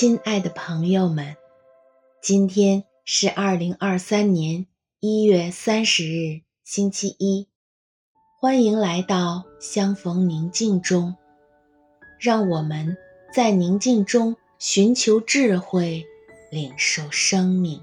亲爱的朋友们，今天是二零二三年一月三十日，星期一。欢迎来到相逢宁静中，让我们在宁静中寻求智慧，领受生命。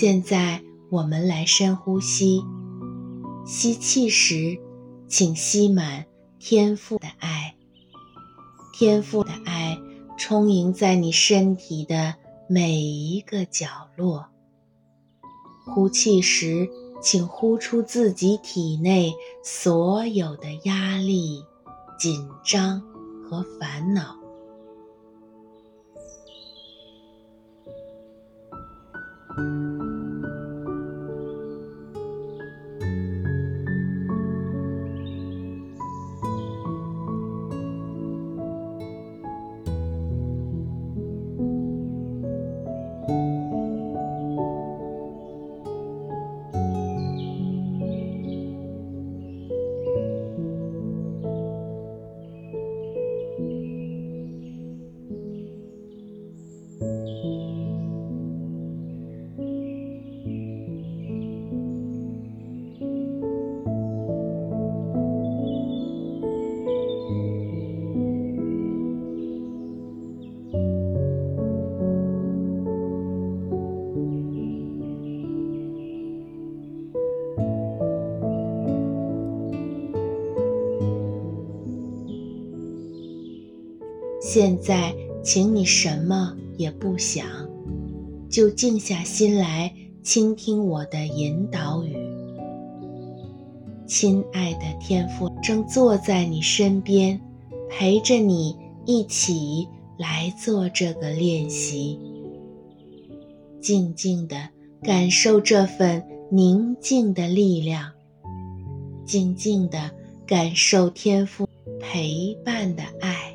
现在我们来深呼吸，吸气时，请吸满天赋的爱，天赋的爱充盈在你身体的每一个角落。呼气时，请呼出自己体内所有的压力、紧张和烦恼。现在，请你什么也不想，就静下心来倾听我的引导语。亲爱的天父正坐在你身边，陪着你一起来做这个练习。静静地感受这份宁静的力量，静静地感受天父陪伴的爱。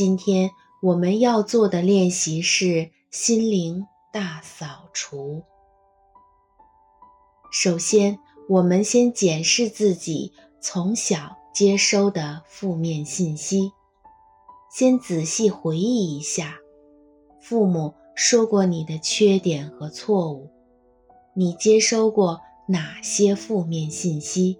今天我们要做的练习是心灵大扫除。首先，我们先检视自己从小接收的负面信息，先仔细回忆一下，父母说过你的缺点和错误，你接收过哪些负面信息？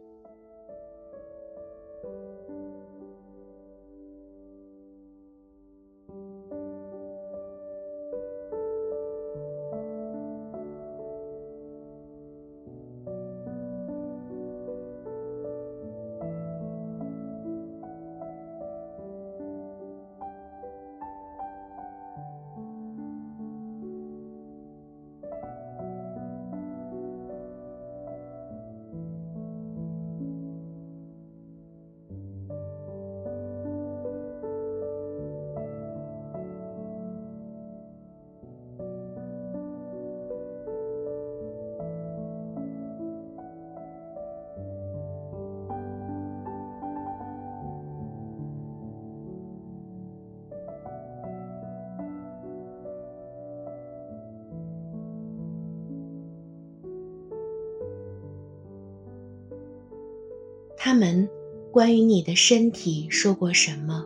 他们关于你的身体说过什么？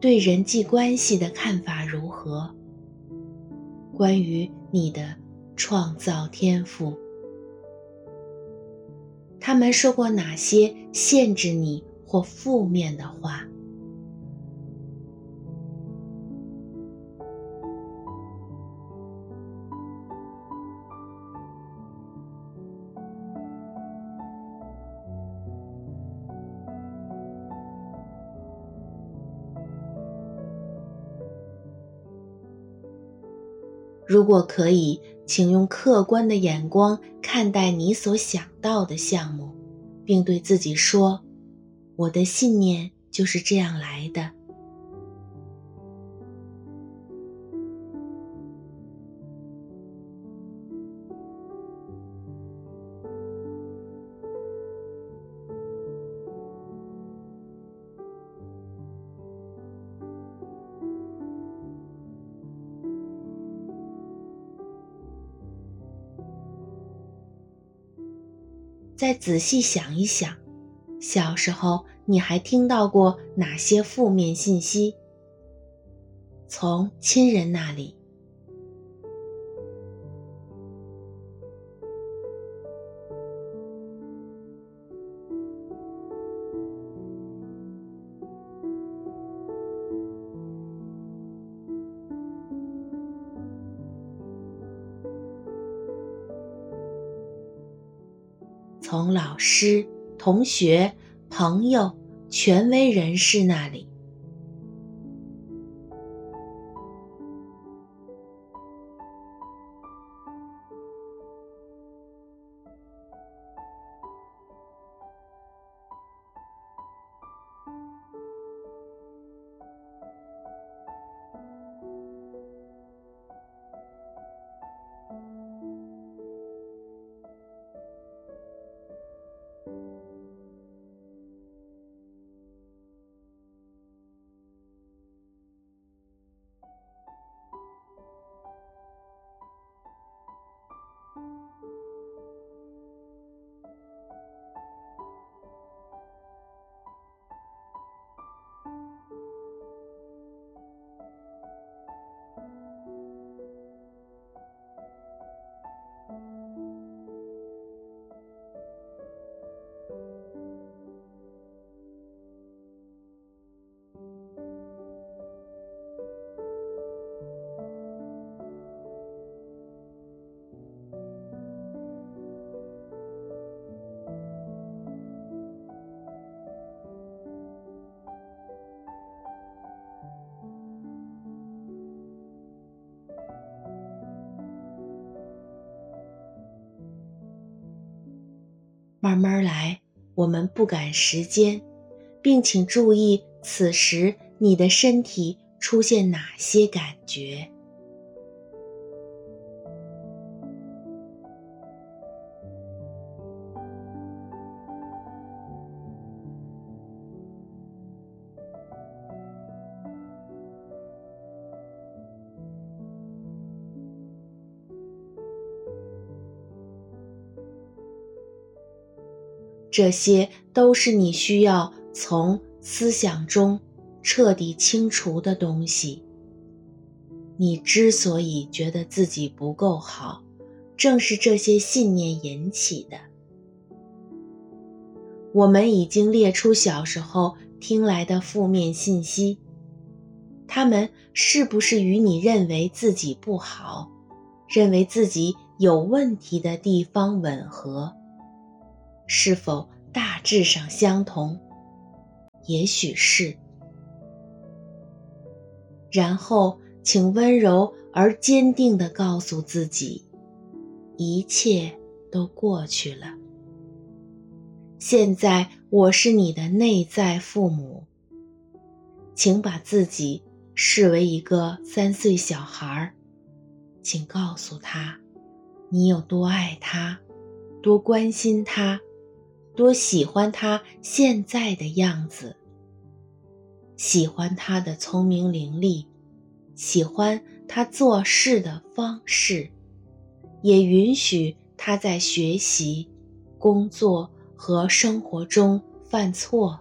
对人际关系的看法如何？关于你的创造天赋，他们说过哪些限制你或负面的话？如果可以，请用客观的眼光看待你所想到的项目，并对自己说：“我的信念就是这样来的。”再仔细想一想，小时候你还听到过哪些负面信息？从亲人那里。从老师、同学、朋友、权威人士那里。慢慢来，我们不赶时间，并请注意此时你的身体出现哪些感觉。这些都是你需要从思想中彻底清除的东西。你之所以觉得自己不够好，正是这些信念引起的。我们已经列出小时候听来的负面信息，它们是不是与你认为自己不好、认为自己有问题的地方吻合？是否大致上相同？也许是。然后，请温柔而坚定地告诉自己，一切都过去了。现在我是你的内在父母，请把自己视为一个三岁小孩，请告诉他，你有多爱他，多关心他。多喜欢他现在的样子，喜欢他的聪明伶俐，喜欢他做事的方式，也允许他在学习、工作和生活中犯错，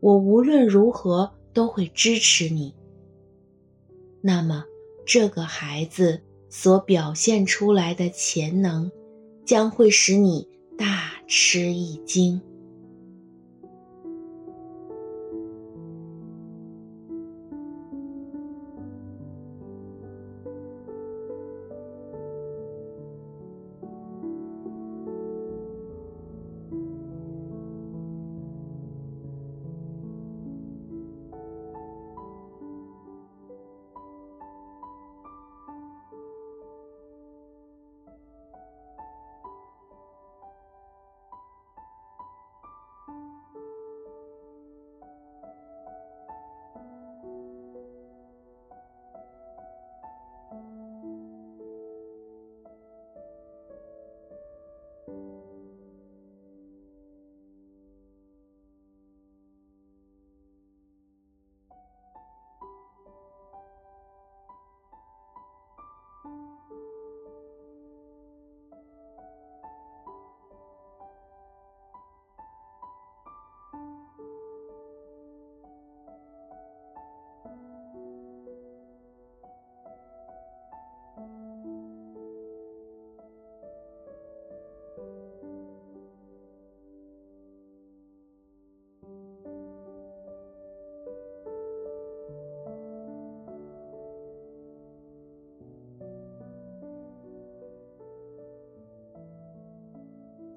我无论如何都会支持你。那么，这个孩子所表现出来的潜能，将会使你大吃一惊。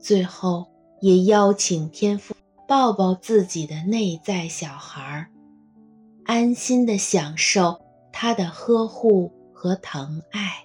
最后，也邀请天父抱抱自己的内在小孩，安心的享受他的呵护和疼爱。